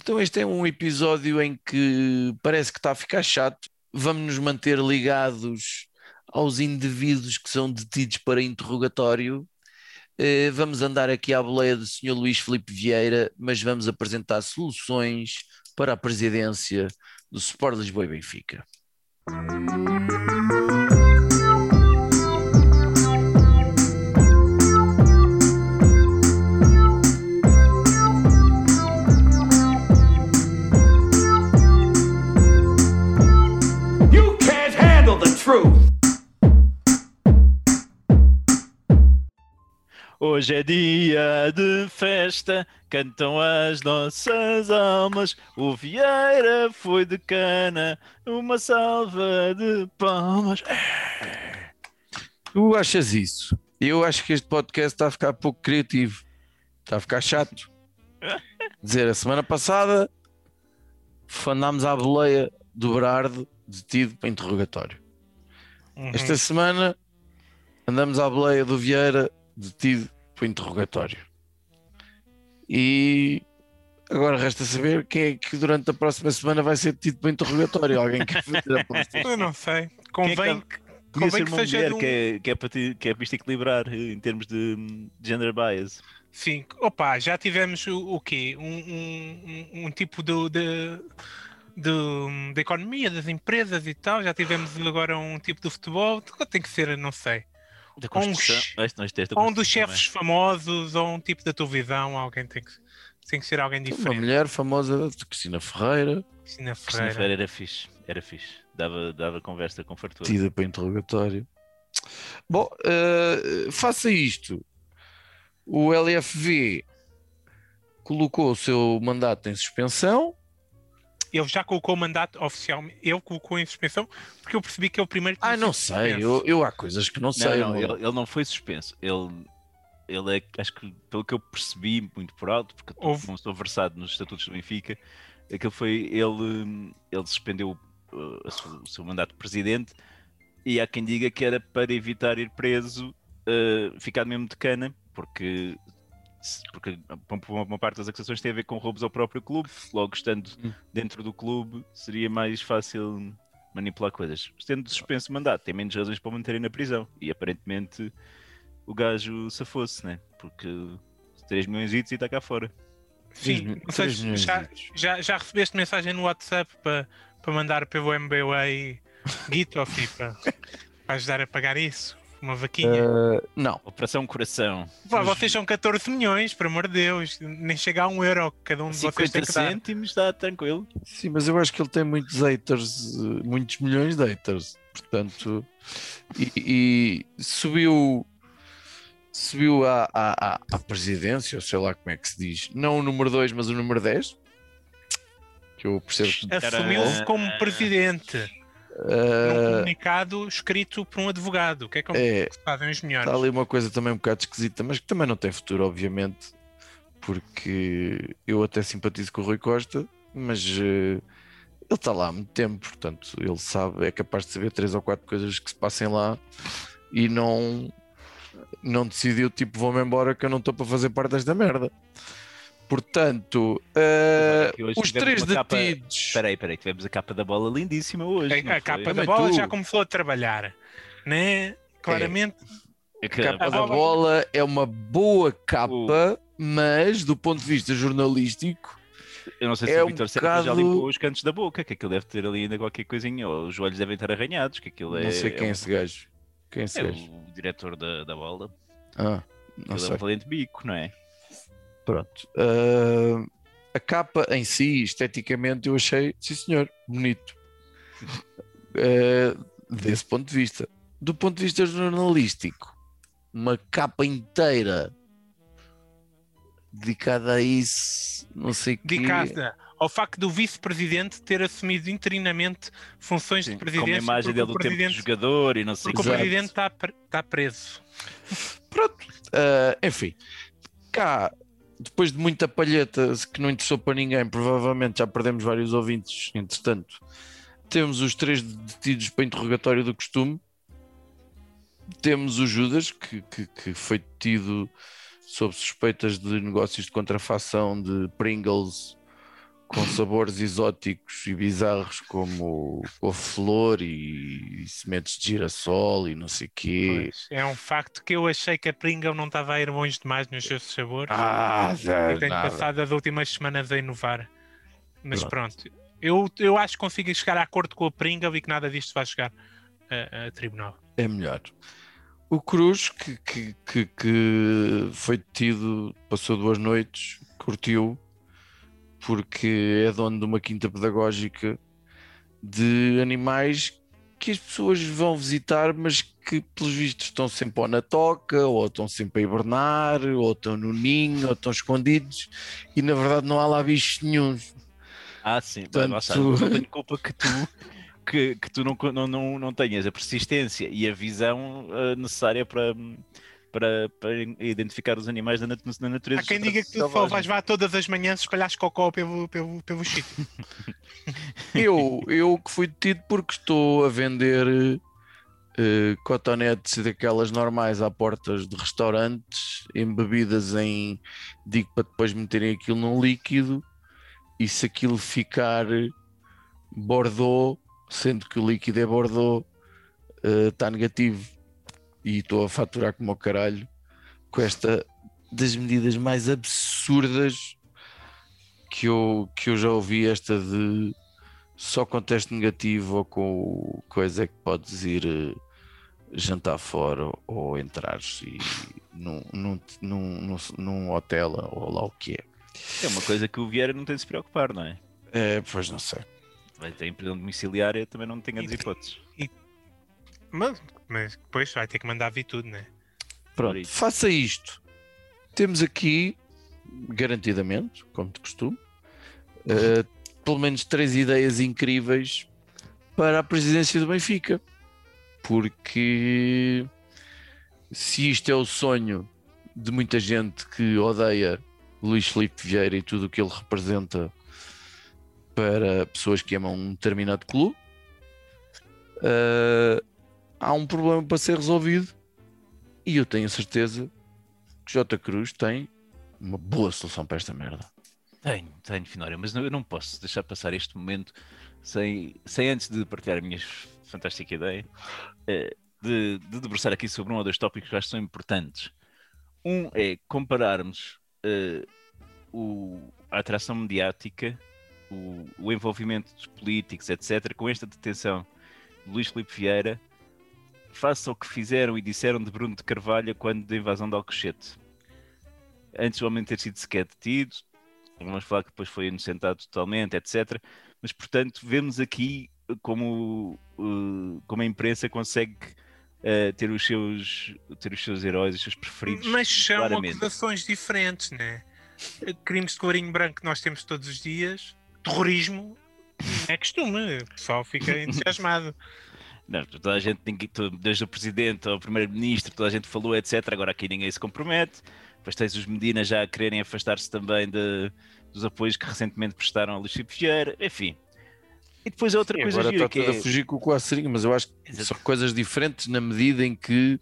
Então, este é um episódio em que parece que está a ficar chato. Vamos nos manter ligados aos indivíduos que são detidos para interrogatório. Eh, vamos andar aqui à boleia do Sr. Luís Filipe Vieira, mas vamos apresentar soluções para a presidência do Sport Lisboa e Benfica. Hoje é dia de festa, cantam as nossas almas. O Vieira foi de cana, uma salva de palmas. Tu achas isso? Eu acho que este podcast está a ficar pouco criativo, está a ficar chato. Dizer, a semana passada andámos à boleia do Berardo detido para interrogatório. Esta semana andamos à boleia do Vieira detido para interrogatório. E agora resta saber quem é que durante a próxima semana vai ser detido para interrogatório. Alguém quer fazer a aposta? Eu não sei. É Convém que- que, Podia convém ser que seja mulher um... que, é, que, é para ti- que é para isto equilibrar eh, em termos de gender bias. Sim, opa, já tivemos o, o quê? Um, um, um- um tipo de, de, de, de economia das empresas e tal. Já tivemos agora um tipo de futebol. Tem que ser, não sei. Da Ou um é um dos chefes famosos, ou um tipo da televisão. Alguém tem que, tem que ser alguém Uma diferente. mulher famosa de Cristina Ferreira, Cristina também. Cristina Ferreira. Ferreira era fixe, era fixe. Dava, dava conversa com fartura. detida para interrogatório. Bom, eh, faça isto. O LFV colocou o seu mandato em suspensão. Ele já colocou o mandato oficialmente. Ele colocou em suspensão porque eu percebi que é o primeiro. que Ah, não sei, eu, eu há coisas que não Não, sei. não, ele, ele não foi suspenso. Ele, ele é, acho que pelo que eu percebi muito por alto, porque eu Houve- não estou versado nos estatutos do Benfica, aquilo foi ele, ele suspendeu uh, o seu mandato de presidente e há quem diga que era para evitar ir preso, uh, ficar mesmo de cana, porque se- porque uma- parte das acusações tem a ver com roubos ao próprio clube, logo estando Hum. dentro do clube seria mais fácil manipular coisas. Tendo suspenso o mandato, tem menos razões para o manterem na prisão. E aparentemente o gajo safou-se, né? Porque 3 milhões e está cá fora. Sim, mi- não sei três se milhões já, já, já recebeste mensagem no WhatsApp para para mandar pelo MBWay Gitoff e para para ajudar a pagar isso? Uma vaquinha. Eh, não, Operação Coração. Pá, vocês são 14 milhões, por amor de Deus, nem chega a um euro cada um de vocês 50 tem que dar. cêntimos, está tranquilo. sim, mas eu acho que ele tem muitos haters, eh, muitos milhões de haters. Portanto, e, e subiu. Subiu à, à, à- à presidência, ou sei lá como é que se diz, não o número 2, mas o número 10. Que eu percebo que Assumiu-se como presidente num eh, comunicado escrito por um advogado. O que é que é, fazem os melhores? Está ali uma coisa também um bocado esquisita, mas que também não tem futuro, obviamente, porque eu até simpatizo com o Rui Costa, mas eh, ele está lá há muito tempo, portanto, ele sabe, é capaz de saber três ou quatro coisas que se passem lá e não, não decidiu, tipo, vou-me embora que eu não estou para fazer parte desta merda. Portanto, hoje os três detidos. Espera aí, espera aí, tivemos a capa da bola lindíssima hoje. A, a capa da Também bola tu. já começou a trabalhar, né? Claramente, É que- A capa A da bola- bola é uma boa capa, mas do ponto de vista jornalístico, Eu não sei É se um o Vitor já bocado- limpou os cantos da boca, que aquilo deve ter ali ainda qualquer coisinha, ou os joelhos devem estar arranhados, que aquilo é. não sei quem é um- esse gajo. Quem é esse é gajo? o diretor da, da bola. Ah, não Ele é sei. um valente bico, não é? Pronto. Ah, a capa em si, esteticamente, eu achei, sim senhor, bonito. Ah, desse ponto de vista. Do ponto de vista jornalístico, uma capa inteira dedicada a isso, não sei o dedicada ao facto do vice-presidente ter assumido interinamente funções de Com presidência. a imagem dele o do tempo de presidente, jogador e não sei porque o Exato. presidente está está preso. Pronto. Ah, enfim, cá, depois de muita palheta que não interessou para ninguém, provavelmente já perdemos vários ouvintes, entretanto. Temos os três detidos para interrogatório do costume. Temos o Judas, que, que, que foi detido sob suspeitas de negócios de contrafação de Pringles com sabores exóticos e bizarros como a flor e, e sementes de girassol e não sei o quê. Pois, é um facto que eu achei que a Pringle não estava a ir longe demais nos seus sabores. Ah, eu tenho nada. passado as últimas semanas a inovar. Mas Pronto. pronto, eu, eu acho que consigo chegar a acordo com a Pringle e que nada disto vai chegar a, a tribunal. É melhor. O Cruz, que, que, que, que foi detido, passou duas noites, curtiu, porque é dono de uma quinta pedagógica de animais que as pessoas vão visitar, mas que, pelos vistos, estão sempre ou na toca, ou estão sempre a hibernar, ou estão no ninho, ou estão escondidos, e na verdade não há lá bichos nenhuns. Ah, sim. Portanto- está, Não tenho culpa que tu, que, que tu não, não, não, não tenhas a persistência e a visão eh, necessária para, para, para identificar os animais da, nat- na natureza. Há quem diga que tu vais lá todas as manhãs espalhar cocó pelo, pelo, pelo sítio. Eu, eu que fui detido porque estou a vender eh, cotonetes daquelas normais à portas de restaurantes, embebidas em. Digo para depois meterem aquilo num líquido e se aquilo ficar Bordeaux, sendo que o líquido é Bordeaux, está negativo e estou a faturar como o caralho com esta das medidas mais absurdas que eu, que eu já ouvi esta de só com teste negativo ou com coisa é que podes ir eh, jantar fora ou entrares e num, num, num, num, hotel ou lá o que é. É uma coisa que o Vieira não tem de se preocupar, não é? É, pois não sei. Vai ter em prisão domiciliária, também não tem grandes E- hipóteses. Mas, mas depois vai ter que mandar vir tudo, né? Pronto, isso. faça isto. Temos aqui, garantidamente, como de costume, eh, pelo menos três ideias incríveis para a presidência do Benfica. Porque se isto é o sonho de muita gente que odeia Luís Filipe Vieira e tudo o que ele representa para pessoas que amam um determinado clube, eh, há um problema para ser resolvido e eu tenho certeza que J. Cruz tem uma boa solução para esta merda. Tenho, tenho, Finória, mas não- eu não posso deixar passar este momento sem, sem antes de partilhar a minha fantástica ideia, eh, de, de debruçar aqui sobre um ou dois tópicos que acho que são importantes. Um é compararmos eh, o- a atração mediática, o, o envolvimento dos políticos, etc., com esta detenção de Luís Filipe Vieira, face ao que fizeram e disseram de Bruno de Carvalho quando da invasão de Alcochete. Antes do homem ter sido sequer detido, vamos falar que depois foi inocentado totalmente, etc. Mas, portanto, vemos aqui como, uh, como a imprensa consegue uh, ter, os seus, ter os seus heróis, os seus preferidos. Mas são claramente. acusações diferentes, né? Crimes de colorinho branco que nós temos todos os dias, terrorismo, é costume, o pessoal fica entusiasmado. Não, toda a gente, desde o presidente ao primeiro-ministro, toda a gente falou, etc. Agora aqui ninguém se compromete. Depois tens os Medina já a quererem afastar-se também de- dos apoios que recentemente prestaram ao Luís Filipe Vieira, enfim. E depois a outra E coisa agora gira está que tudo é... a fugir com o Coaçarinho, mas eu acho que Exato. são coisas diferentes na medida em que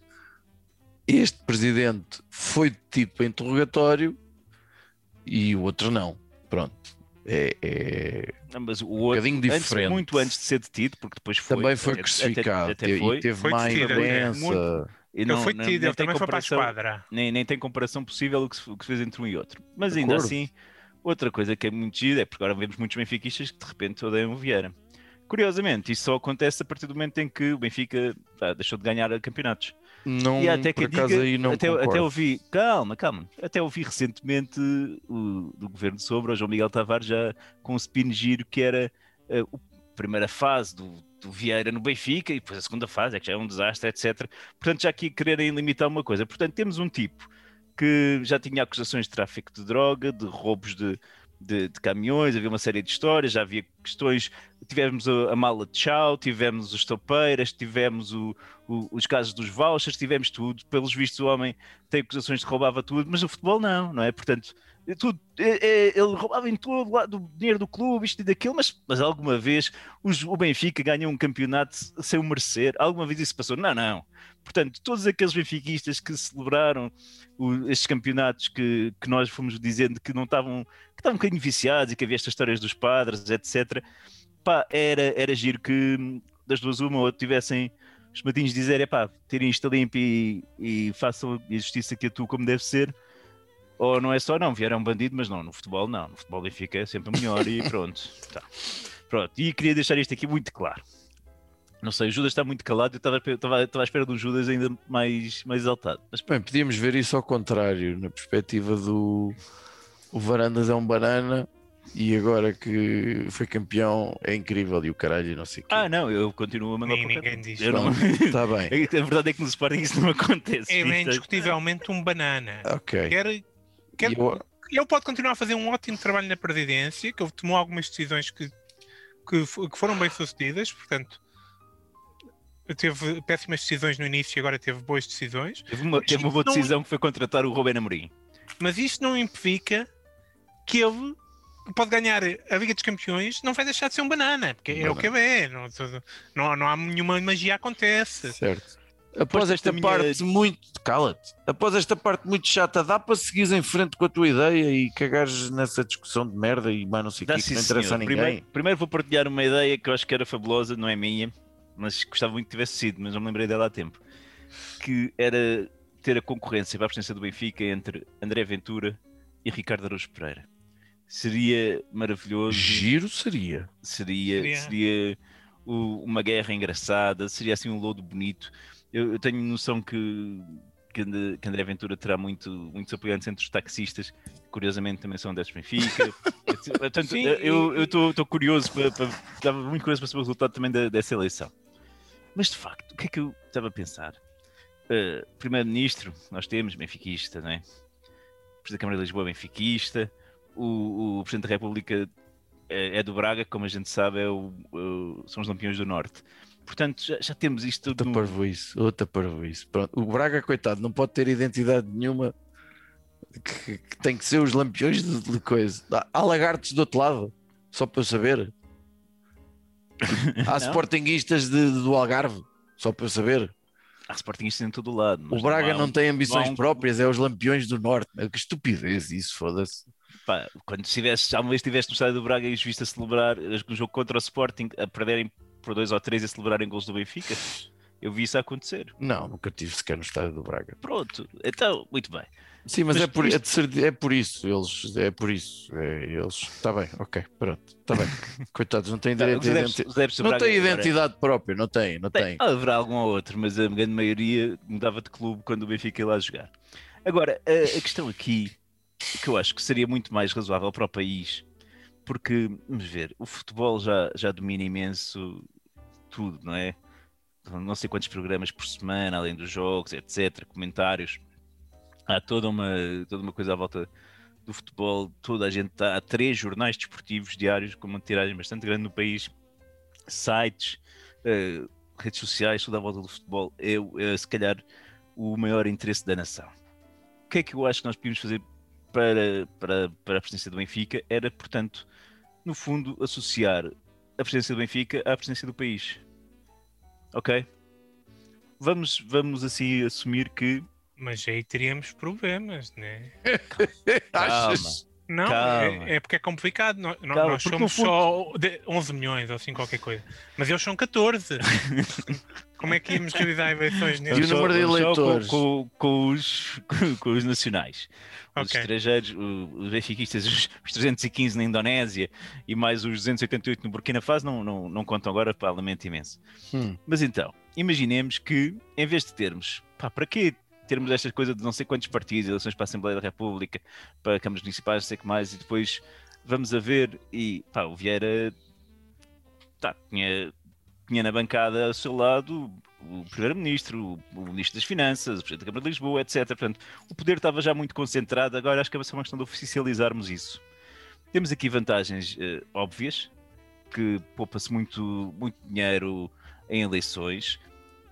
este presidente foi detido para interrogatório e o outro não. Pronto. É, é- Não, mas o outro, bocadinho antes- diferente. muito antes de ser detido, porque depois foi, também foi até- crucificado até, até e foi, teve Foi má imprensa. muito- e Ele não- foi não- detido, nem ele tem também foi para a comparação- esquadra. nem, nem tem comparação possível o que, se- o que se fez entre um e outro. Mas De ainda acordo. assim, outra coisa que é muito gira é porque agora vemos muitos benfiquistas que de repente odeiam o Vieira. Curiosamente, isso só acontece a partir do momento em que o Benfica pá, deixou de ganhar campeonatos. Não, e até que diga, aí não até, concordo. até ouvi, calma, calma, até ouvi recentemente o, do governo sobre o João Miguel Tavares já com um spin giro que era eh, o- a primeira fase do, do Vieira no Benfica e depois a segunda fase, é que já é um desastre, etc. Portanto, já aqui quererem limitar uma coisa. Portanto, temos um tipo que já tinha acusações de tráfico de droga, de roubos de, de, de caminhões, havia uma série de histórias, já havia questões tivemos a, a mala de chau, tivemos os topeiras, tivemos o, o, os casos dos vouchers, tivemos tudo. Pelos vistos, o homem tem acusações de roubava tudo, mas o futebol não, não é? Portanto, é tudo, é, é, ele roubava em todo lado do dinheiro do clube, isto e daquilo, mas, mas alguma vez os, o Benfica ganhou um campeonato sem o merecer. Alguma vez isso passou? Não, não. Portanto, todos aqueles benfiquistas que celebraram o, estes campeonatos que, que nós fomos dizendo que não estavam, que estavam um bocadinho viciados e que havia estas histórias dos padres, etc. Pá, era, era giro que das duas uma ou tivessem os matinhos dizer, pá, terem isto limpo e, e façam a justiça que atuam como deve ser. Ou não é só, não, vieram um bandido, mas não, no futebol não. No futebol Benfica é sempre melhor e pronto. Tá. Pronto, e queria deixar isto aqui muito claro. Não sei, o Judas está muito calado, eu estava, estava, estava à espera do Judas ainda mais, mais exaltado. Mas Bem, podíamos ver isso ao contrário, na perspectiva do o Varandas é um banana e agora que foi campeão é incrível e o caralho não sei o quê. Ah, não, eu continuo a mandar Nem ninguém diz. Eu não- Está bem, A verdade é que no Sporting isso não acontece. É Isto bem indiscutivelmente um banana. ok. Quer, quer, eu- ele pode continuar a fazer um ótimo trabalho na presidência, que ele tomou algumas decisões que, que, que foram bem sucedidas, portanto, teve péssimas decisões no início e agora teve boas decisões, Teve uma, teve uma boa Não- decisão que foi contratar o Rubén Amorim. mas isto não implica que ele pode ganhar a Liga dos Campeões, não vai deixar de ser um banana, porque é o que é, não, não, não há nenhuma magia acontece. Certo. Após esta minha- parte muito. Cala-te. Após esta parte muito chata, dá para seguires em frente com a tua ideia e cagares nessa discussão de merda e mais não sei o que, não interessa a ninguém. Primeiro, primeiro vou partilhar uma ideia que eu acho que era fabulosa, não é minha, mas gostava muito que tivesse sido, mas não me lembrei dela há tempo. Que era ter a concorrência para a presença do Benfica entre André Ventura e Ricardo Araújo Pereira. Seria maravilhoso. Giro seria. seria, Seria. seria o- uma guerra engraçada, seria assim um lodo bonito. Eu, eu tenho noção que, que, André, que André Ventura terá muito, muitos apoiantes entre os taxistas, que curiosamente também são desses Benfica. Portanto, Sim, eu estou curioso, para, para, estava muito curioso para saber o resultado também da- dessa eleição. Mas de facto, o que é que eu estava a pensar? Uh, Primeiro-Ministro, nós temos benfiquista, não é? Presidente da Câmara de Lisboa, benfiquista. O, o Presidente da República é, é do Braga, como a gente sabe, é o, o- são os Lampiões do Norte. Portanto, já, já temos isto tudo. Outra isso. Outra parvo isso. Pronto. O Braga, coitado, não pode ter identidade nenhuma. Que, que tem que ser os lampiões de, de coisa. Há- lagartos do outro lado, só para eu saber. Há Não? sportinguistas de, do Algarve, só para eu saber. Há Sportingistas em todo lado. O Braga há não um- tem ambições não um- próprias, é os lampiões do Norte. Que estupidez isso, foda-se. Pá, quando estivesse, alguma vez estiveste no estádio do Braga e os viste a celebrar o jogo contra o Sporting, a perderem por dois ou três e a celebrarem gols do Benfica, eu vi isso acontecer. Não, nunca tive sequer no estádio do Braga. Pronto, então, muito bem. Sim, mas, Mas é, por, isto- é, de é por isso, eles, é por isso. É, eles, está bem, ok, pronto, está bem. Coitados, não têm direito adeptos- identi- Não têm identidade própria, não tem, não Tem, tem. haverá algum ou outro, mas a grande maioria mudava de clube quando o Benfica ia lá jogar. Agora, a, a questão aqui, que eu acho que seria muito mais razoável para o país, porque, vamos ver, o futebol já, já domina imenso tudo, não é? Não sei quantos programas por semana, além dos jogos, etc., comentários. Há toda uma, toda uma coisa à volta do futebol. Toda a gente está. Há três jornais desportivos diários com uma tiragem bastante grande no país, sites, eh, redes sociais, tudo à volta do futebol. É, é, se calhar, o maior interesse da nação. O que é que eu acho que nós podíamos fazer para, para, para a presidência do Benfica? Era, portanto, no fundo, associar a presidência do Benfica à presidência do país. Ok? Vamos, vamos assim assumir que. Mas aí teríamos problemas, né? Achas? Não, é, é porque é complicado. Nós, Calma, nós somos fundo- só de 11 milhões ou assim qualquer coisa. Mas eles são 14. Como é que íamos realizar eleições E o nesse? número de eleitores? Com, com- com os, com os nacionais. Os Ok. estrangeiros, os benfiquistas, os, os 315 na Indonésia e mais os 288 no Burkina Faso não, não, não contam agora, pá, lamento imenso. Hum. Mas então, imaginemos que, em vez de termos, pá, para quê termos estas coisas de não sei quantos partidos, eleições para a Assembleia da República, para câmaras municipais, não sei o que mais, e depois vamos a ver, e pá, o Vieira tá, tinha, tinha na bancada ao seu lado o Primeiro-Ministro, o, Ministro das Finanças, o Presidente da Câmara de Lisboa, etc. Portanto, o poder estava já muito concentrado, agora acho que é uma questão de oficializarmos isso. Temos aqui vantagens eh, óbvias, porque poupa-se muito, muito dinheiro em eleições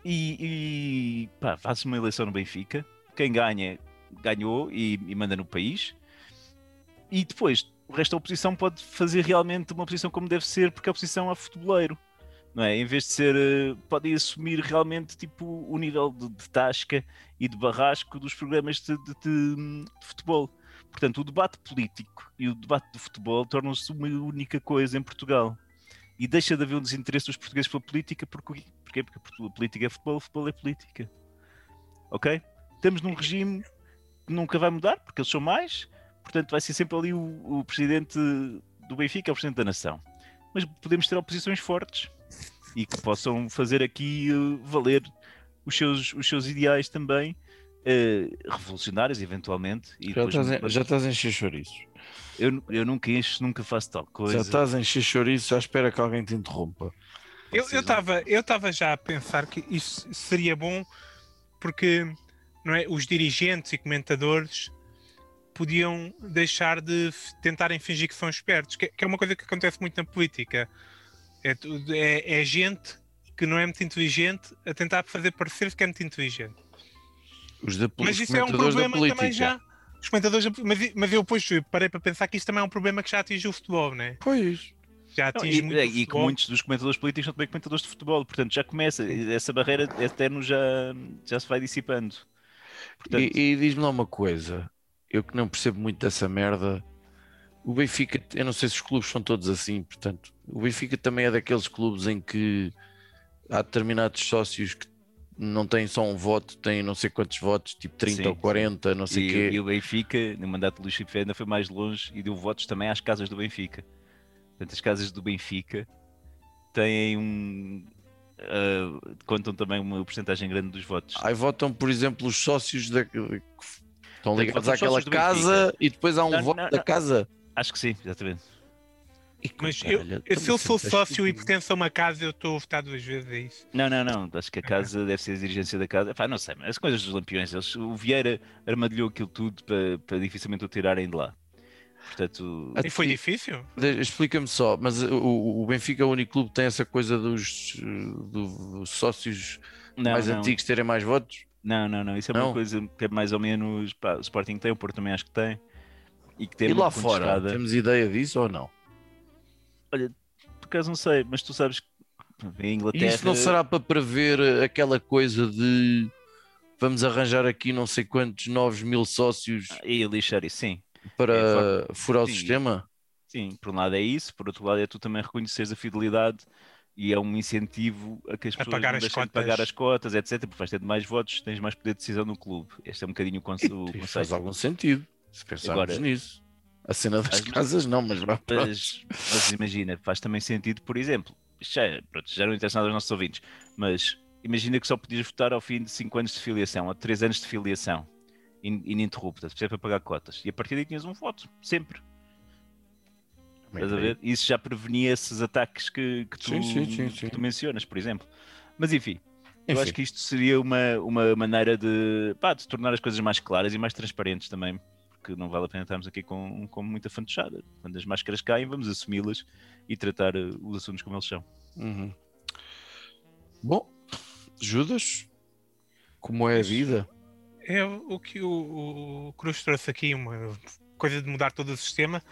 e, e pá, faz uma eleição no Benfica, quem ganha, ganhou e, e manda no país, e depois o resto da oposição pode fazer realmente uma oposição como deve ser, porque a oposição é futeboleiro. Não é? Em vez de ser, eh, podem assumir realmente tipo, o nível de, de tasca e de barrasco dos programas de, de- de- de futebol. Portanto, o debate político e o debate de futebol tornam-se uma única coisa em Portugal. E deixa de haver um desinteresse dos portugueses pela política, porque, porquê? porque a política é futebol, o futebol é política. Ok? Estamos num regime que nunca vai mudar, porque eles são mais, portanto vai ser sempre ali o, o presidente do Benfica, é o presidente da nação. Mas podemos ter oposições fortes e que possam fazer aqui eh, valer os seus, os seus ideais também, eh, revolucionários eventualmente. E Já estás, em, já estás a encher chouriços. eu, eu nunca encho, nunca faço tal coisa. Já estás a encher chouriços, já espera que alguém te interrompa. Eu estava eu tava já a pensar que isso seria bom porque não é, os dirigentes e comentadores podiam deixar de tentarem fingir que são espertos, que, que é uma coisa que acontece muito na política. É, tu- é- é gente que não é muito inteligente a tentar fazer parecer que é muito inteligente. Os, da, Mas os isso é um problema política. também já. Os comentadores, mas, mas eu depois parei para pensar que isso também é um problema que já atinge o futebol, né? Pois. Já Não, atinge e, muito é, e que muitos dos comentadores políticos são também comentadores de futebol, portanto já começa, essa barreira eterno já, já se vai dissipando. Portanto, E, e diz-me lá uma coisa, eu que não percebo muito dessa merda, o Benfica, eu não sei se os clubes são todos assim, portanto, o Benfica também é daqueles clubes em que há determinados sócios que não têm só um voto, têm não sei quantos votos, tipo 30 Sim, ou 40, não sei o quê. e o Benfica, no mandato de Luís Filipe ainda foi mais longe e deu votos também às casas do Benfica. Portanto, as casas do Benfica têm um. ah, contam também uma porcentagem grande dos votos. Aí votam, por exemplo, os sócios da, que estão ligados àquela casa e depois há um Não, voto não, da não. casa. Acho que sim, exatamente. E, Mas eu, então se eu sou sócio e pertenço a uma casa, eu estou a votar duas vezes, é isso. Não, não, não. Acho que a casa deve ser a dirigência da casa. Pá, não sei, mas as coisas dos lampiões. Eles, o Vieira armadilhou aquilo tudo para, para dificilmente o tirarem de lá. Portanto, A E foi difícil? Explica-me só, mas o, o Benfica é o único clube que tem essa coisa dos, dos sócios não, mais não, antigos terem mais votos? não, não, não. Isso é Não? uma coisa que é mais ou menos. Pá, o Sporting tem, o Porto também acho que tem. E que tem e lá fora, contestada. temos ideia disso ou não? Por acaso não sei, mas tu sabes que em Inglaterra. isso não será para prever aquela coisa de vamos arranjar aqui não sei quantos novos mil sócios E lixar isso, sim. para furar o sim. sistema? Sim, por um lado é isso, por outro lado é tu também reconheceres a fidelidade e é um incentivo a que as A pessoas pagar deixem de pagar as cotas, etc. Porque vais ter mais votos, tens mais poder de decisão no clube. Este é um bocadinho o, conce- o E faz conceito. algum sentido, se pensarmos Agora- nisso. A cena das casas não, mas vá, pronto. Mas, mas imagina, faz também sentido, por exemplo, já, é- pronto, já não interessa nada aos nossos ouvintes, mas imagina que só podias votar ao fim de 5 anos de filiação, ou 3 anos de filiação, in- ininterrupta, sempre para pagar cotas. E a partir daí tinhas um voto, sempre. Estás a ver? Isso já prevenia esses ataques que, que, tu, Sim, sim, sim, que tu mencionas, por exemplo. Mas enfim, eu Enfim. acho que isto seria uma, uma maneira de, pá, de tornar as coisas mais claras e mais transparentes também, porque não vale a pena estarmos aqui com, com muita fantochada. Quando as máscaras caem, vamos assumi-las e tratar eh, os assuntos como eles são. Uhum. Bom, Judas, como é a vida? É o que o, o Cruz trouxe aqui, uma coisa de mudar todo o sistema.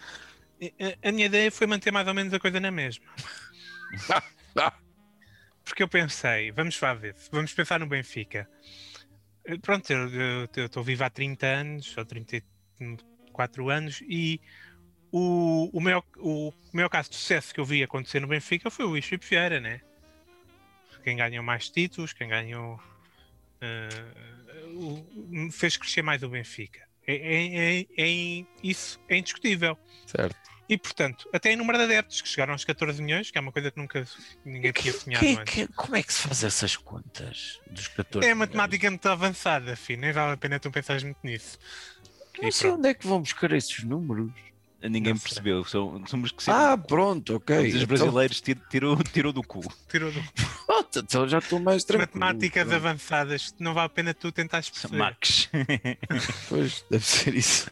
E A, a minha ideia foi manter mais ou menos a coisa na mesma. Porque eu pensei, vamos lá ver, vamos pensar no Benfica. Eh, Pronto, eu estou vivo há 30 anos, ou 34 anos, e o, o, maior, o maior caso de sucesso que eu vi acontecer no Benfica foi o Luís Vieira, né? Quem ganhou mais títulos, quem ganhou. o- fez crescer mais o Benfica. É, é- é- é- isso é indiscutível. Certo. E portanto, até em número de adeptos que chegaram aos 14 milhões, que é uma coisa que nunca ninguém tinha sonhado Que- antes. que- como é que se faz essas contas dos 14? É matemática muito avançada, filho. Nem vale a pena tu pensares muito nisso. Não sei onde é que vão buscar esses números. Ninguém percebeu, são, somos que Ah, pronto, ok. os Então, brasileiros tir- tirou, tirou do cu. Tirou do... pronto, então já estou mais tranquilo. Matemáticas Pronto. avançadas, não vale a pena tu tentares perceber. Max. Pois, deve ser isso.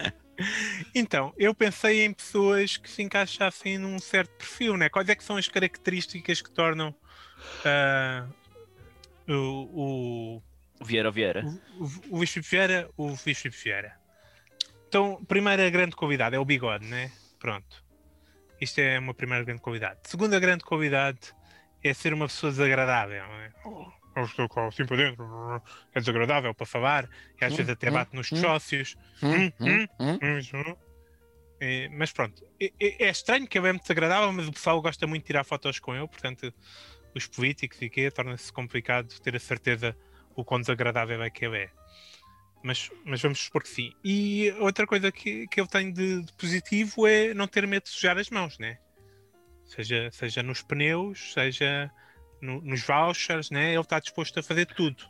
Então, eu pensei em pessoas que se encaixassem num certo perfil, né? Quais é que são as características que tornam ah, o, o, Vieira ou Vieira. o, o Luís Filipe Vieira, o Luís Filipe Vieira. Então, primeira grande qualidade é o bigode, né? Pronto. Isto é uma primeira grande qualidade. Segunda grande qualidade é ser uma pessoa desagradável, né? Eu estou com assim para dentro, é desagradável para falar, e às Hum, vezes até hum, bate nos hum. sócios. Hum, hum, hum. Hum. É, mas pronto, é, é- é estranho que ele é muito desagradável, mas o pessoal gosta muito de tirar fotos com ele, portanto, os políticos e quê, torna-se complicado ter a certeza o quão desagradável é que ele é. Mas, mas vamos supor que sim. E outra coisa que, que eu tenho de, de positivo é não ter medo de sujar as mãos, né? Seja, seja nos pneus, seja no- nos vouchers, né? Ele está disposto a fazer tudo.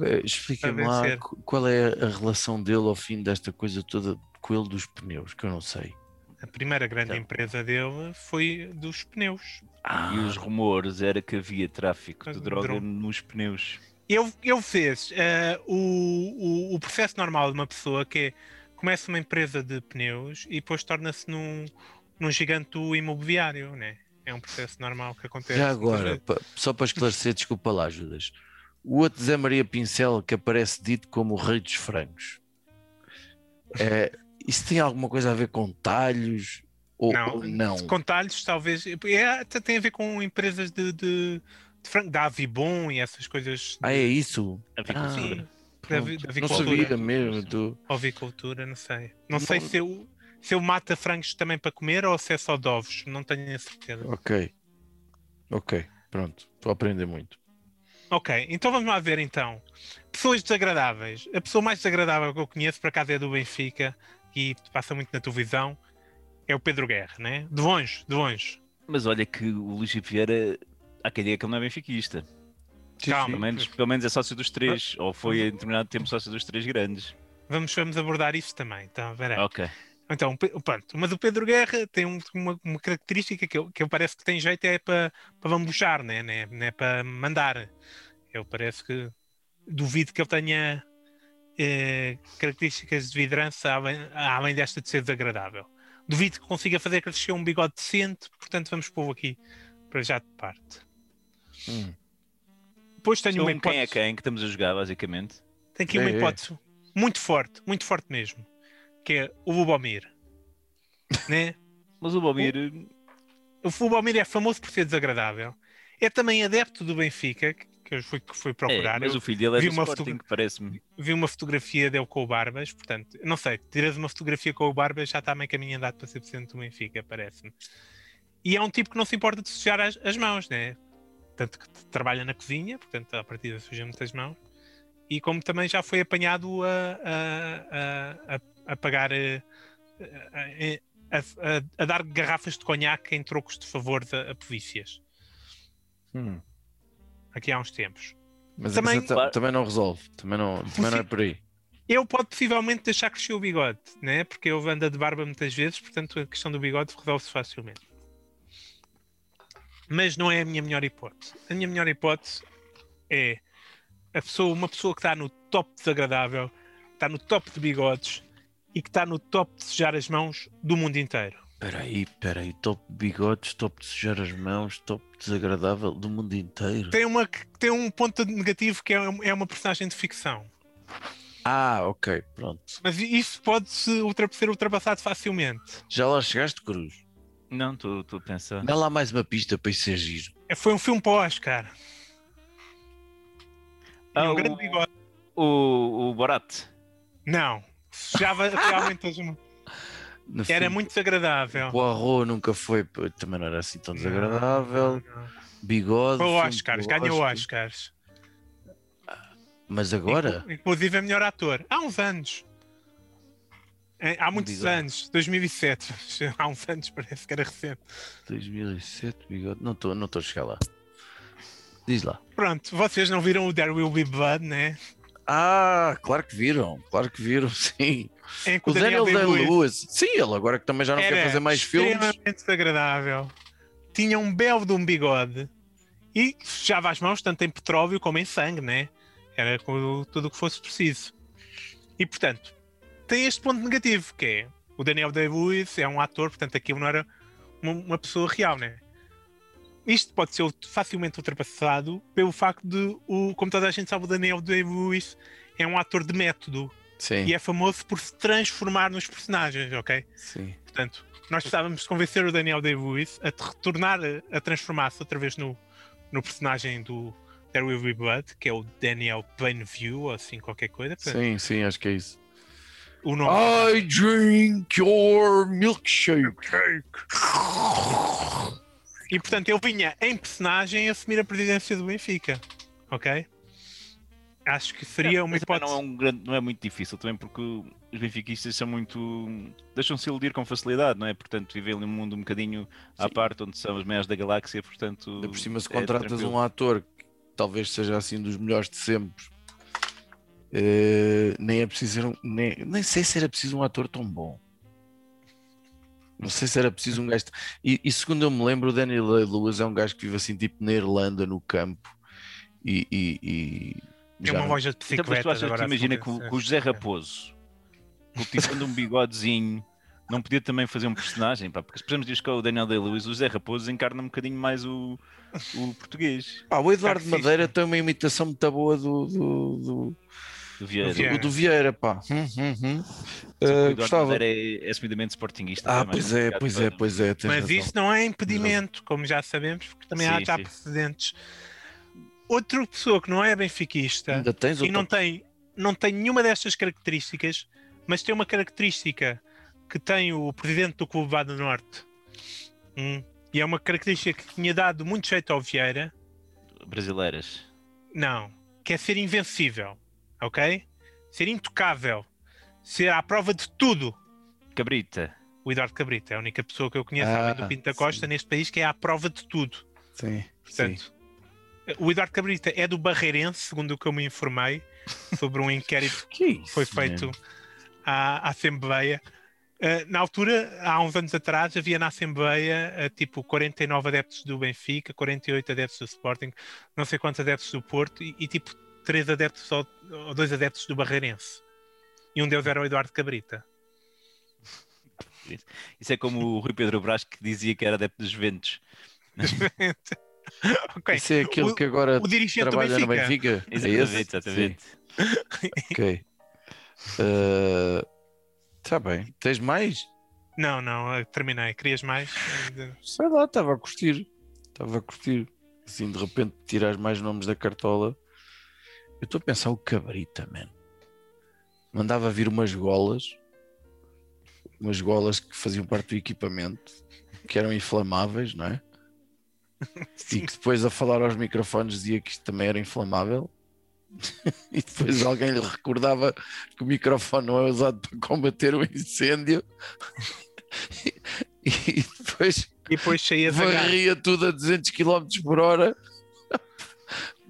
Eh, Explica-me lá qual é a relação dele ao fim desta coisa toda com ele dos pneus, que eu não sei. A primeira grande Então. empresa dele foi dos pneus. Ah, E os rumores era que havia tráfico de droga droga. nos pneus. Ele, ele fez eh, o, o, o processo normal de uma pessoa que é começa uma empresa de pneus e depois torna-se num, num gigante imobiliário, né? É um processo normal que acontece. já agora, só para esclarecer, desculpa lá, Judas. O outro Zé Maria Pincel, que aparece dito como o rei dos frangos. É, isso tem alguma coisa a ver com talhos? Ou Não, ou não? Com talhos, talvez. É, tem a ver com empresas de, de frango, da Avibon e essas coisas. Ah, é isso? Avicultura. Sim, da, Pronto. avi- da Não avicultura. sabia mesmo. tu- Ovicultura, não sei. Não, Não- sei se eu, se eu mata frangos também para comer ou se é só de ovos. Não tenho a certeza. Ok. Ok, pronto. Estou a aprender muito. Ok, então vamos lá ver então. Pessoas desagradáveis. A pessoa mais desagradável que eu conheço, por acaso, é do Benfica e passa muito na televisão. É o Pedro Guerra, né? De longe, de longe. Mas olha que o Luís Vieira, há quem diga que ele não é benfiquista. Calma. Pelo menos, pelo menos é sócio dos três, ou foi em determinado tempo sócio dos três grandes. Vamos, vamos abordar isso também. Então, peraí. Ok. Então, pronto. Mas o Pedro Guerra tem um- uma, uma característica que eu, que eu parece que tem jeito é para para bambuchar, né? né? Não é para mandar. Eu parece que duvido que ele tenha eh, características de liderança além, além desta de ser desagradável. Duvido que consiga fazer crescer um bigode decente, portanto vamos pôr aqui para já de parte. Hum. Depois tenho uma Então, quem é hipótese, quem que estamos a jogar, basicamente? tenho aqui uma É, é. hipótese muito forte, muito forte mesmo, que é o Lubomir. né? Mas o Balmir, O Lubomir é famoso por ser desagradável. É também adepto do Benfica, que eu fui, que fui é, procurar. mas Eu o filho dele é vi do uma Sporting, parece-me. vi uma fotografia dele com o Barbas, portanto, não sei, tiras uma fotografia com o Barbas, já está meio caminho andado para ser presidente do Benfica, parece-me. E é um tipo que não se importa de sujar as, as mãos, né? Tanto que trabalha na cozinha, portanto, a partida suja muitas mãos. E como também já foi apanhado a, a, a, a, pagar, eh, a, dar garrafas de conhaque em trocos de favores a, a polícias, Hum. aqui há uns tempos. Mas Também- também não resolve. Também não, também não é por aí. Ele pode possivelmente deixar crescer o bigode, né? porque ele anda de barba muitas vezes, portanto a questão do bigode resolve-se facilmente. Mas não é a minha melhor hipótese. A minha melhor hipótese é a pessoa, uma pessoa que está no top desagradável, está no top de bigodes e que está no top de sujar as mãos do mundo inteiro. Espera aí, espera aí. Top de bigodes, top de sujar as mãos, top desagradável do mundo inteiro. Tem, uma, tem um ponto negativo que é, é uma personagem de ficção. Ah, ok, pronto. Mas isso pode ultra- ser ultrapassado facilmente. Já lá chegaste, Cruz? Não, estou a pensar. Dá lá mais uma pista para isso ser giro. É, Foi um filme para o Oscar. Ah, um o- grande bigode. O, o Borat. Não. Sujava realmente as. No Era filme, muito desagradável. O arroz nunca foi, também não era assim tão desagradável. Não, não. Bigode. Foi o Oscars, eu ganhou gosto. Oscars. Mas agora? Inclu- Inclusive é melhor ator. Há uns anos. É, Há muitos bigode. anos. 2007. Há uns anos, parece que era recente. 2007, bigode. Não estou não tô a chegar lá. Diz lá. Pronto, vocês não viram o There Will Be Blood, né? Ah, claro que viram, claro que viram, sim. Que O Daniel Day-Lewis. Sim, ele agora que também já não quer fazer mais filmes. extremamente desagradável. Tinha um belo de um bigode e sujava as mãos tanto em petróleo como em sangue, né? Era tudo o que fosse preciso. E portanto, tem este ponto negativo que é o Daniel Day-Lewis é um ator, portanto aquilo não era uma, uma pessoa real, né? Isto pode ser facilmente ultrapassado pelo facto de, o, como toda a gente sabe, o Daniel Day-Lewis é um ator de método Sim, e é famoso por se transformar nos personagens, ok? sim. Portanto, nós precisávamos de convencer o Daniel Day-Lewis a retornar a, a transformar-se outra vez no, no personagem do There Will Be Blood, que é o Daniel Plainview, ou assim qualquer coisa. Sim, sim, acho que é isso. O nome I drink your milkshake. E portanto ele vinha em personagem assumir a presidência do Benfica. Ok? Acho que seria uma Mas também hipótese. não é, um grande, não é muito difícil também porque os benfiquistas são muito. deixam-se iludir com facilidade, não é? Portanto, vivem ali um mundo um bocadinho à Sim. parte onde são as meias da galáxia, portanto. Ainda por cima, se é contratas tranquilo. um ator que talvez seja assim dos melhores de sempre, eh, nem é preciso um, nem, nem sei se era preciso um ator tão bom. Não sei se era preciso um gajo. E, e segundo eu me lembro, o Daniel Lewis é um gajo que vive assim, tipo na Irlanda, no campo. E. e, e Tem uma não- loja de Então, tu bicicletas achas que imagina assim, que o, é. que o José Raposo, cultivando um bigodezinho, não podia também fazer um personagem? Pá, porque se precisamos dizer que é o Daniel Day-Lewis, o José Raposo encarna um bocadinho mais o, o português, Ah, o Eduardo. Madeira tem uma imitação muito boa do, do, do, do Vieira. Do Vieira. do, do Vieira, pá. Hum, hum, hum. O Eduardo gostava. É, é assumidamente sportinguista. Ah, é pois é, pois é, pois é. Mas razão. isso não é impedimento, como já sabemos, porque também há Sim, já sim. precedentes. Outra pessoa que não é benfiquista Ainda tens e não tem, não tem nenhuma destas características, mas tem uma característica que tem o presidente do Clube Vá do Norte. Hum, E é uma característica que tinha dado muito jeito ao Vieira. brasileiras. Não, que é ser invencível, ok? Ser intocável, ser à prova de tudo. Cabrita. O Eduardo Cabrita é a única pessoa que eu conheço, Ah, além do Pinto da Costa, sim. neste país, que é à prova de tudo. Sim, sim. Portanto, o Eduardo Cabrita é do Barreirense, segundo o que eu me informei, sobre um inquérito Que que foi isso, feito à, à Assembleia. Uh, na altura, há uns anos atrás, havia na Assembleia uh, tipo 49 adeptos do Benfica, 48 adeptos do Sporting, não sei quantos adeptos do Porto e, e, tipo 3 adeptos ou, ou 2 adeptos do Barreirense. E um deles era o Eduardo Cabrita. Isso é como o Rui Pedro Brás que dizia que era adepto dos ventos. ok. Isso é aquele O- que agora O dirigente do trabalha no Benfica. Benfica? É esse? Exatamente, exatamente. Sim, ok. Está bem. Tens mais? Não, não, terminei. Querias mais? Sei lá, estava a curtir. Estava a curtir. Assim, de repente, tirar mais nomes da cartola. Eu estou a pensar o Cabrita, man. Mandava vir umas golas. Umas golas que faziam parte do equipamento. Que eram inflamáveis, não é? E que depois a falar aos microfones dizia que isto também era inflamável. e depois alguém lhe recordava que o microfone não é usado para combater o incêndio. e depois E depois varria tudo a 200 km por hora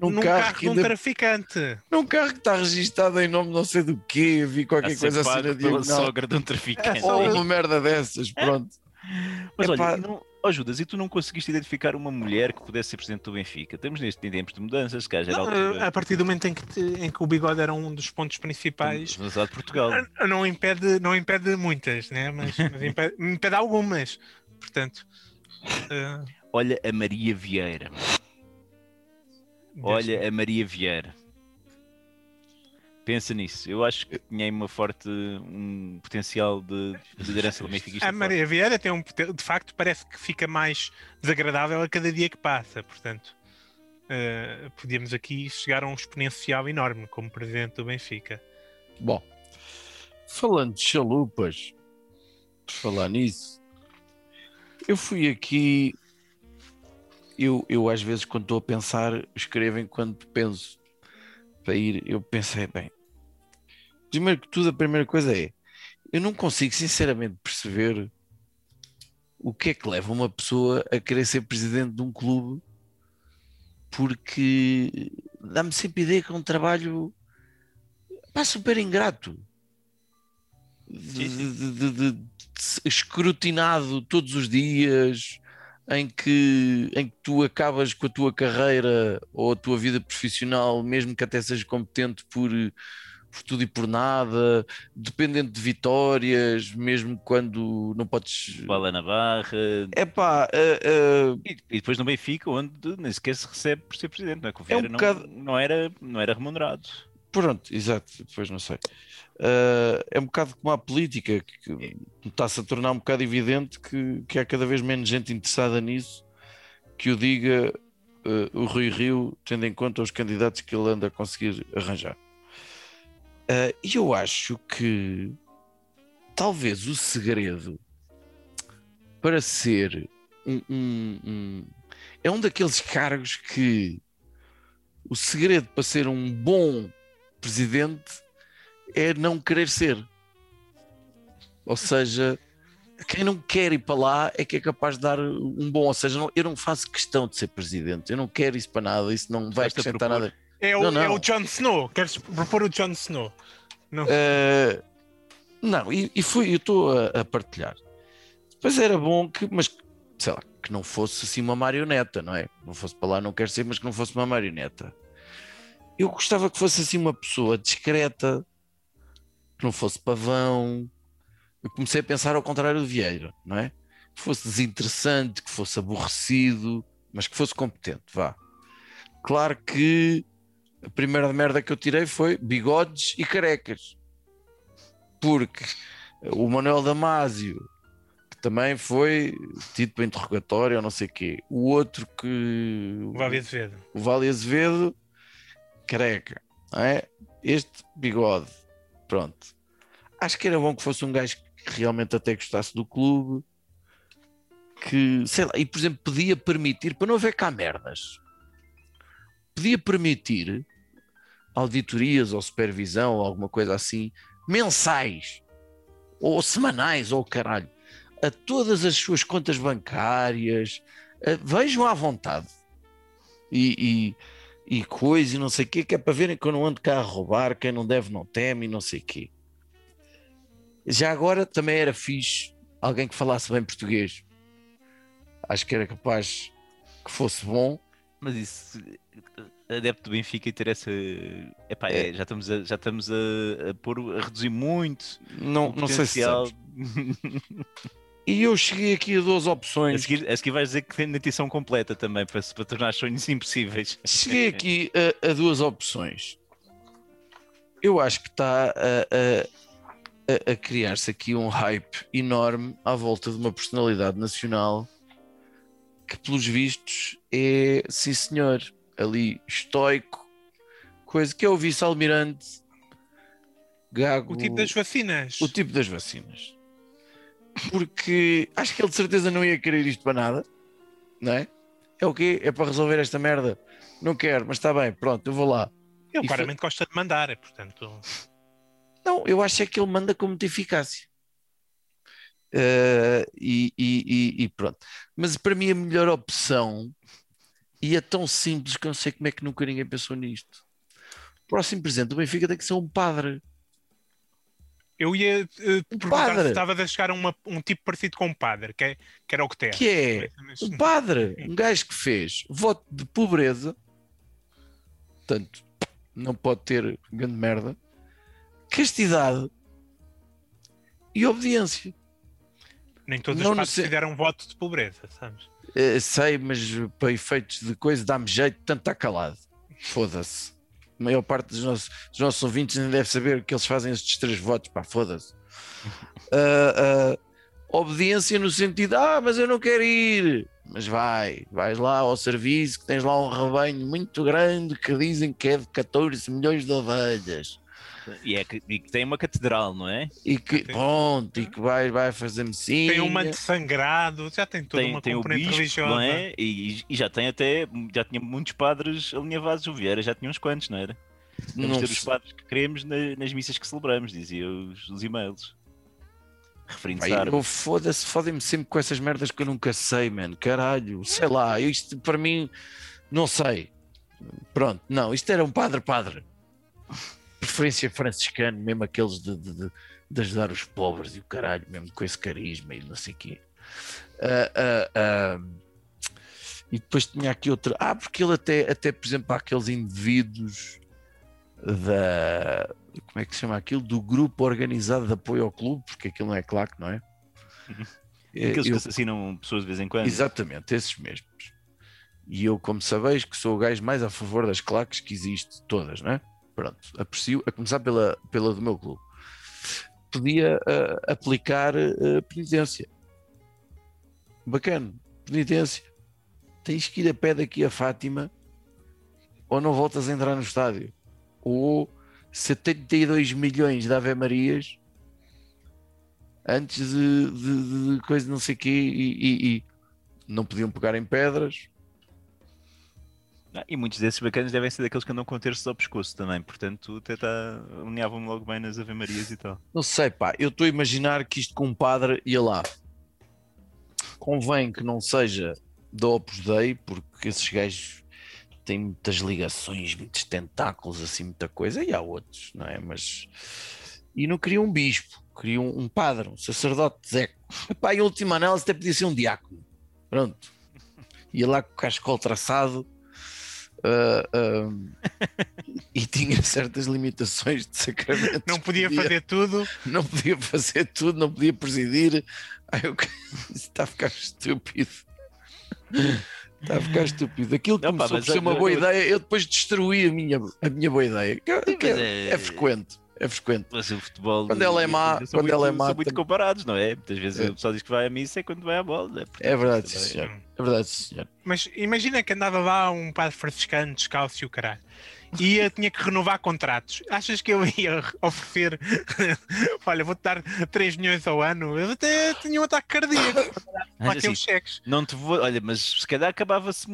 num, Num carro, carro que de um ainda, traficante. num carro que está registado em nome não sei do quê, vi qualquer a coisa ser assim na pela diagonal. sogra de um traficante. Ou uma merda dessas, pronto. Mas Epá. olha, e não, ó Judas, e tu não conseguiste identificar uma mulher que pudesse ser presidente do Benfica? Estamos neste em tempos de mudanças, se calhar altura. a partir do momento em que, te- em que o bigode era um dos pontos principais, falar de Portugal. não impede, não impede muitas, né? mas, mas impede, impede algumas. Portanto, eh, Olha a Maria Vieira. Olha a Maria Vieira. Pensa nisso. Eu acho que tinha aí uma forte um potencial de de liderança do Benfica. a Maria Vieira tem um de facto parece que fica mais desagradável a cada dia que passa. Portanto, eh, podíamos aqui chegar a um exponencial enorme como presidente do Benfica. Bom, falando de chalupas, por falar nisso, eu fui aqui. Eu, eu às vezes, quando estou a pensar, escrevo enquanto penso para ir. Eu pensei, bem, primeiro que tudo, a primeira coisa é: eu não consigo sinceramente perceber o que é que leva uma pessoa a querer ser presidente de um clube, porque dá-me sempre a ideia que é um trabalho pá, super ingrato. De- de- de- escrutinado todos os dias, em que, em que tu acabas com a tua carreira ou a tua vida profissional, mesmo que até sejas competente por, por tudo e por nada, dependente de vitórias, mesmo quando não podes. Bola na barra. É pá, uh, uh, E, e depois no Benfica, onde nem sequer se recebe por ser presidente, não é? Que o É um Vieira não, bocado- não, era, não era remunerado. Pronto, exato, depois não sei. Uh, é um bocado como a política, que está-se a tornar um bocado evidente que, que há cada vez menos gente interessada nisso que o diga uh, o Rui Rio, tendo em conta os candidatos que ele anda a conseguir arranjar. Uh, E eu acho que talvez o segredo para ser um, um- um- é um daqueles cargos que o segredo para ser um bom presidente é não querer ser. Ou seja, quem não quer ir para lá é que é capaz de dar um bom. Ou seja, não- eu não faço questão de ser presidente, eu não quero isso para nada, isso não vai acrescentar nada. É o, Não, não. é o Jon Snow. Queres propor o Jon Snow? Uh, não, e, e fui, eu estou a, a partilhar. Depois era bom que, mas sei lá, que não fosse assim uma marioneta, não é? Não fosse para lá, não quero ser, mas que não fosse uma marioneta. Eu gostava que fosse assim uma pessoa discreta, que não fosse pavão. Eu comecei a pensar ao contrário do Vieira, não é? Que fosse desinteressante, que fosse aborrecido, mas que fosse competente, vá. Claro que a primeira merda que eu tirei foi bigodes e carecas. Porque o Manuel Damásio, que também foi tido para interrogatório ou não sei o quê. O outro que. O Vale Azevedo. o Vale Azevedo, careca. Não é? Este bigode. Pronto. Acho que era bom que fosse um gajo que realmente até gostasse do clube. Que, sei lá, e por exemplo, podia permitir, para não haver cá merdas, podia permitir auditorias ou supervisão ou alguma coisa assim, mensais ou semanais ou caralho, a todas as suas contas bancárias, a- vejam à vontade e, e, e coisa e não sei o quê, que é para verem que eu não ando cá a roubar, quem não deve não teme e não sei o quê. Já agora também era fixe alguém que falasse bem português. Acho que era capaz que fosse bom. Mas isso, adepto do Benfica e ter essa. Epá, é, já estamos, a, já estamos a, a, pôr, a reduzir muito Não, o não sei se. E eu cheguei aqui a duas A opções. seguir, a seguir vais dizer que tem dentição completa também, para, para tornar os sonhos impossíveis. Cheguei aqui a, a duas opções. Eu acho que está a, a- a- a criar-se aqui um hype enorme à volta de uma personalidade nacional que, pelos vistos, é, sim senhor, ali estoico, coisa que é o vice-almirante Gago. O tipo das vacinas. o tipo das vacinas. Porque acho que ele de certeza não ia querer isto para nada, não é? É o quê? É para resolver esta merda? Não quero, mas está bem, pronto, eu vou lá. Ele e foi- claramente gosta de mandar, portanto. Não, eu acho é que ele manda com muita eficácia. E, e- e- e pronto. Mas para mim a melhor opção, e é tão simples que eu não sei como é que nunca ninguém pensou nisto. O próximo presidente do Benfica tem que ser um padre. Eu ia eh, perguntar padre. se estavas a chegar a uma- um tipo parecido com um padre, que, é, que era o que tem. Que é um padre, um gajo que fez voto de pobreza, portanto, não pode ter grande merda, castidade e obediência. Nem todos Não os padres fizeram voto de pobreza, sabes? Eh, sei, mas para efeitos de coisa dá-me jeito, tanto está calado. Foda-se. A maior parte dos nossos, dos nossos ouvintes nem deve saber que eles fazem estes três votos, pá, foda-se. Ah, ah, obediência no sentido, ah, mas eu não quero ir. Mas vai, vais lá ao serviço, que tens lá um rebanho muito grande que dizem que é de 14 milhões de ovelhas. E, é que, e que tem uma catedral, não é? E que, Tem- pronto, e que vai, vai fazer medicina. Tem um manto sangrado, já tem toda Tem, uma tem o componente bispo, religiosa. não é? E, e já tem até, já tinha muitos padres alinhavados. O Vieira já tinha uns quantos, não era? Vamos Não ter os padres que queremos na- nas missas que celebramos, dizia os, os e-mails. Referindo-se árvore. foda-se, fodem-me sempre com essas merdas que eu nunca sei, mano. Caralho, sei lá, isto para mim, não sei. Pronto, não, isto era um padre-padre. Preferência franciscano, mesmo aqueles de, de, de- ajudar os pobres e o caralho, mesmo com esse carisma e não sei o quê. Ah, ah, ah, e depois tinha aqui outra. Ah, porque ele até, até por exemplo, há aqueles indivíduos da. Como é que se chama aquilo? Do grupo organizado de apoio ao clube, porque aquilo não é claque, não é? É, Aqueles eu- que assassinam pessoas de vez em quando. Exatamente, esses mesmos. E eu, como sabeis, que sou o gajo mais a favor das claques que existe, todas, não é? Pronto, aprecio, a começar pela, pela do meu clube. Podia ah, aplicar ah, penitência. Bacana, penitência. Tens que ir a pé daqui a Fátima ou não voltas a entrar no estádio. Ou 72 milhões de Ave Marias antes de, de, de coisa não sei o quê e, e- e não podiam pegar em pedras. Ah, e muitos desses bacanas devem ser daqueles que andam com terços ao pescoço também. Portanto, tá, alinhavam-me logo bem nas Ave Marias e tal. Não sei, pá, eu estou a imaginar que isto com um padre ia lá. Convém que não seja da Opus Dei, porque esses gajos têm muitas ligações, muitos tentáculos, assim, muita coisa, e há outros, não é? Mas. E não queria um bispo, queria um, um padre, um sacerdote Zeco. Epá, em última análise até podia ser um diácono. Pronto. Ia lá com o cascol traçado. Ah, e tinha certas limitações de sacramento. Não podia fazer tudo. não podia fazer tudo, não podia presidir. Ai, eu... Está a ficar estúpido. Está a ficar estúpido. Aquilo Não, pá, começou por ser uma boa eu- ideia, eu depois destruí a minha, a minha boa ideia. Que- Sim, que é, é- é frequente. É frequente. Mas o futebol. Quando ela é e má- polícia são quando ela é muito- má, São muito comparados, não é? Muitas vezes É. o pessoal diz que vai à missa é quando vai à bola. né? Portanto, É verdade, sim, senhor. É verdade, senhor. Mas imagina que andava lá um padre franciscano descalço e o caralho. E eu tinha que renovar contratos. Achas que eu ia oferecer? Olha, vou-te dar 3 milhões ao ano. Eu até tinha um ataque cardíaco. Mas Lá assim, aqueles cheques. Não te vou. Olha, mas se calhar acabava-se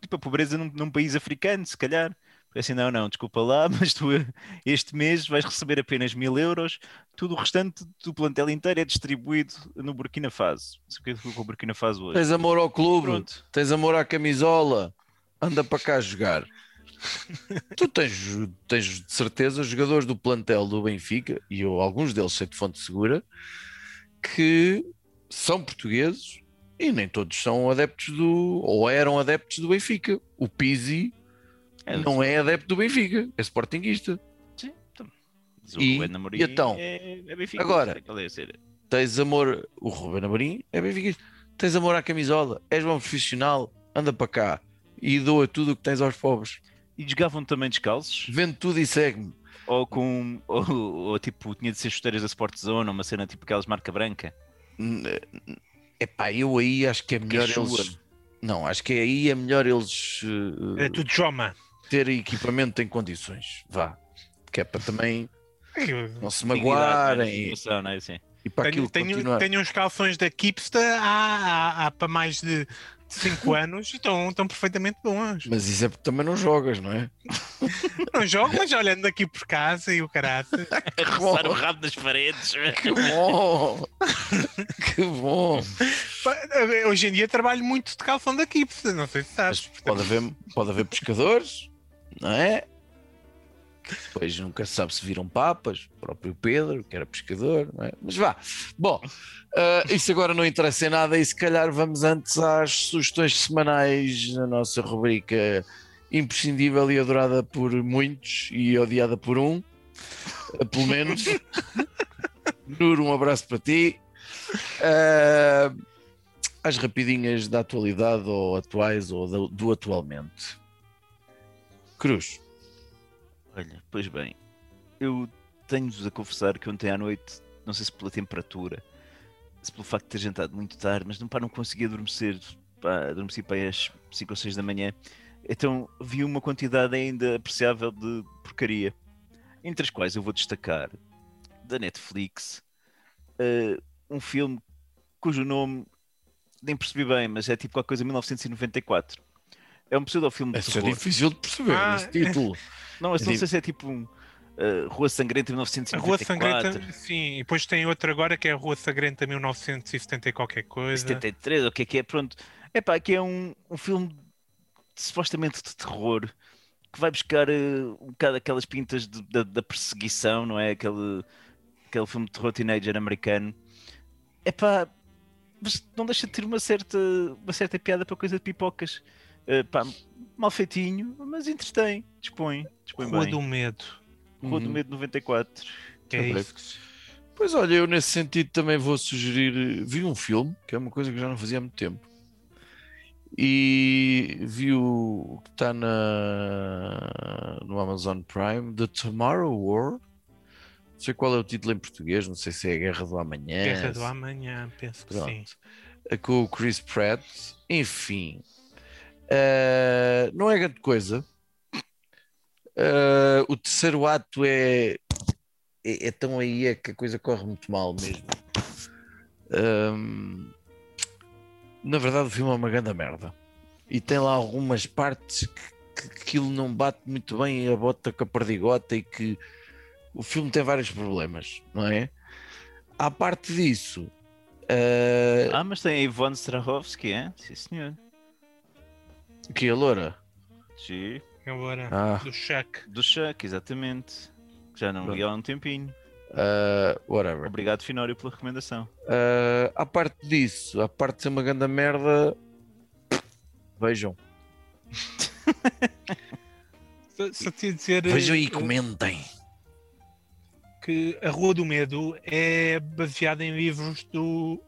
tipo, a pobreza num, num país africano, se calhar. Porque assim, não, não, desculpa lá, mas tu este mês vais receber apenas mil euros, tudo o restante do plantel inteiro é distribuído no Burkina Faso. O que é que o Burkina Faso hoje. Tens amor ao clube, Pronto. tens amor à camisola, anda para cá jogar. tu tens, tens de certeza jogadores do plantel do Benfica, e eu, alguns deles sei de fonte segura, que são portugueses e nem todos são adeptos do, ou eram adeptos do Benfica. O Pizzi É, não é adepto do Benfica, é sportinguista. Sim, então. Mas E- o Ruben Amorim e então? é, é Benfica, Agora? é a ser. Tens amor, o Ruben Amorim é benfiquista. Tens amor à camisola, és bom profissional, anda para cá e doa tudo o que tens aos pobres. E jogavam também descalços? Vende tudo e segue-me. Ou com. Ou, ou, tipo, tinha de ser chuteiras da Sport Zone, ou uma cena tipo aquelas marca branca? É pá, eu aí acho que é melhor Quechua. eles. Não, acho que aí é melhor eles eh, É tudo Joma. Terem equipamento em condições. Vá. Que é para também não se magoarem e, não é assim? e para Tenho, aquilo tenho, continuar. tenho uns calções da Kipsta há, há, há para mais de 5 anos e estão, estão perfeitamente bons. Mas isso é porque também não jogas, não é? Não jogo, mas olhando aqui por casa e o caráter. A roçar o rabo nas paredes. Que bom! que bom! Hoje em dia trabalho muito de calção da Kipsta, não sei se sabes. pode haver, pode haver pescadores, não é? Depois nunca se sabe se viram papas, o próprio Pedro, que era pescador, não é? Mas vá. Bom, ah, isso agora não interessa em nada e se calhar vamos antes às sugestões semanais na nossa rubrica imprescindível e adorada por muitos e odiada por um, ah, pelo menos. Nuro, um abraço para ti. Ah, as rapidinhas da atualidade ou atuais ou do, do atualmente. Cruz. Olha, pois bem, eu tenho-vos a confessar que ontem à noite, não sei se pela temperatura, se pelo facto de ter jantado muito tarde, mas não, pá, não conseguia adormecer, pá, adormeci para aí às 5 ou 6 da manhã, então vi uma quantidade ainda apreciável de porcaria, entre as quais eu vou destacar da Netflix eh, um filme cujo nome nem percebi bem, mas é tipo qualquer coisa 1994. É um pseudo-filme de é terror. difícil de perceber, Ah, esse título. Não, eu não Digo- sei se é tipo um uh, Rua Sangrenta A 1994. Rua Sangrenta, sim, e depois tem outra agora que é a Rua Sangrenta 1970 e qualquer coisa. 73, o que é que é? Pronto. É pá, que é um, um filme de- supostamente de terror que vai buscar uh, um bocado aquelas pintas de- da, da perseguição, não é? Aquele, aquele filme de terror teenager americano. É pá, mas não deixa de ter uma certa, uma certa piada para coisa de pipocas. Uh, pá, mal feitinho, mas entretém, dispõe, dispõe Rua bem. do Medo. Rua do Uhum. Medo 94. Que é isso. Pois olha, eu nesse sentido também vou sugerir. Vi um filme, que é uma coisa que já não fazia há muito tempo. E vi o que está na, no Amazon Prime, The Tomorrow War. Não sei qual é o título em português, não sei se é a Guerra do Amanhã. Guerra do Amanhã, penso que sim. Pronto. Com o Chris Pratt. Enfim, eh, não é grande coisa. Eh, o terceiro ato é, é, é tão aí é que a coisa corre muito mal mesmo. Ahm, na verdade, o filme é uma grande merda. E tem lá algumas partes que, que aquilo não bate muito bem a bota com a perdigota e que o filme tem vários problemas, não é? À parte disso, eh, Ah, mas tem a Ivone Strahovski, é? Sim, senhor. Que é a loura? Sim. Agora, Ah. do Chuck. Do Chuck, exatamente. Já não vi há um tempinho. Uh, whatever. Obrigado, Finório, pela recomendação. Uh, à parte disso, à parte de ser uma grande merda, vejam. Só, ia dizer Vejam e eh, comentem. que A Rua do Medo é baseada em livros do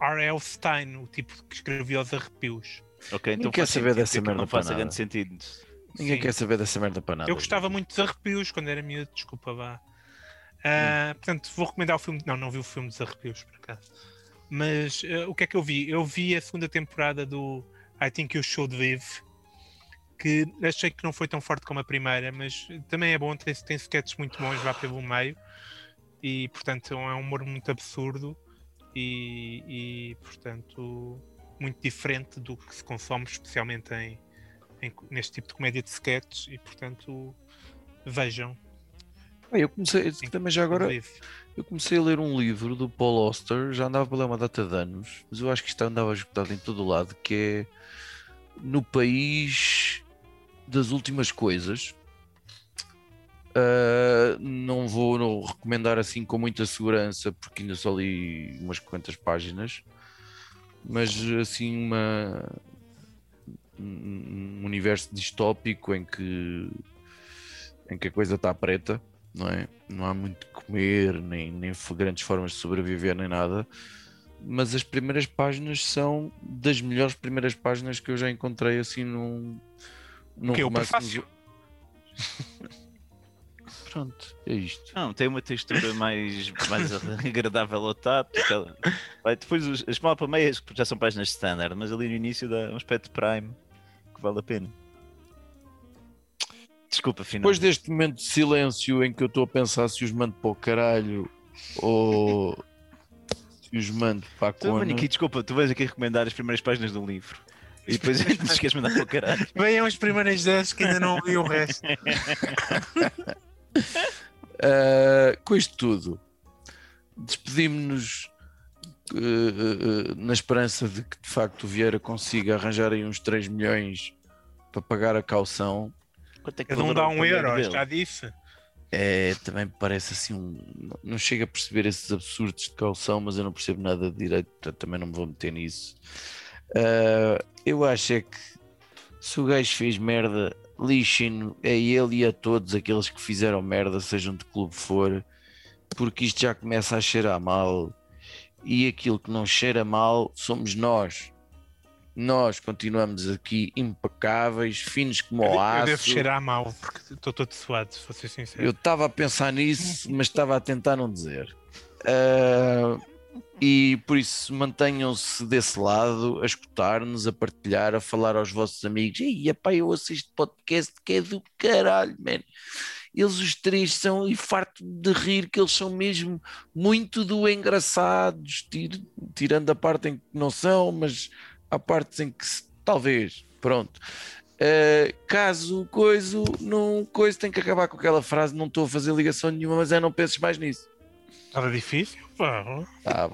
R.L. Stein, o tipo que escrevia os arrepios. Ok, então quer saber dessa que merda Não para faça nada. grande sentido. Ninguém Sim. quer saber dessa merda para nada. Eu gostava muito dos arrepios quando era miúdo, desculpa vá. Ah, portanto, vou recomendar o filme. Não, não vi o filme dos arrepios, por acaso. Mas ah, o que é que eu vi? Eu vi a segunda temporada do I Think You Should Live, que achei que não foi tão forte como a primeira, mas também é bom, tem, tem sketches muito bons lá pelo meio. E, portanto, é um humor muito absurdo e, e, portanto, muito diferente do que se consome, especialmente em, em- neste tipo de comédia de sketches. E, portanto, vejam. Ah, Eu comecei, Sim. também já agora, eu comecei a ler um livro do Paul Auster, já andava pela uma data de anos, mas eu acho que isto andava esgotado em todo o lado, que é no país das últimas coisas. Ah, não vou não recomendar assim com muita segurança, porque ainda só li umas quantas páginas, mas assim uma um universo distópico em que em que a coisa está preta, não é? Não há muito de comer, nem, nem grandes formas de sobreviver, nem nada. Mas as primeiras páginas são das melhores primeiras páginas que eu já encontrei assim num, num Que é o prefácio. Pronto, é isto. Não, tem uma textura mais, mais agradável ao tato. Vai, depois os- as meias já são páginas standard, mas ali no início dá um aspecto prime que vale a pena. Desculpa, final. Depois deste momento de silêncio em que eu estou a pensar se os mando para o caralho ou se os mando para a Tu, cona. Maniqui, desculpa, tu vais aqui recomendar as primeiras páginas de um livro e depois nos queres mandar para o caralho. Venham as primeiras 10 que ainda não vi o resto. Uh, com isto tudo, despedimos-nos uh, uh, uh, na esperança de que de facto o Vieira consiga arranjar aí uns 3 milhões para pagar a caução. Quanto é que Cada um dá um euro, dele? já disse. É, também me parece assim um. Não chego a perceber esses absurdos de caução, mas eu não percebo nada de direito, portanto também não me vou meter nisso. Uh, eu acho é que se o gajo fez merda, lixem-no a ele e a todos aqueles que fizeram merda, sejam de clube for, porque isto já começa a cheirar mal. E aquilo que não cheira mal somos nós. Nós continuamos aqui impecáveis, finos como Eu, o eu aço. devo cheirar mal, porque estou todo suado, se vou ser sincero. Eu estava a pensar nisso, mas estava a tentar não dizer. Ah, e por isso mantenham-se desse lado, a escutar-nos, a partilhar, a falar aos vossos amigos. Ei, epá, eu assisto podcast que é do caralho, man. Eles os três são, e farto de rir, que eles são mesmo muito do engraçados, tir- tirando a parte em que não são, mas há partes em que talvez, pronto. Uh, caso coisa, não coisa tem que acabar com aquela frase, não estou a fazer ligação nenhuma, mas é não penses mais nisso. Estava difícil? Pá. Tá.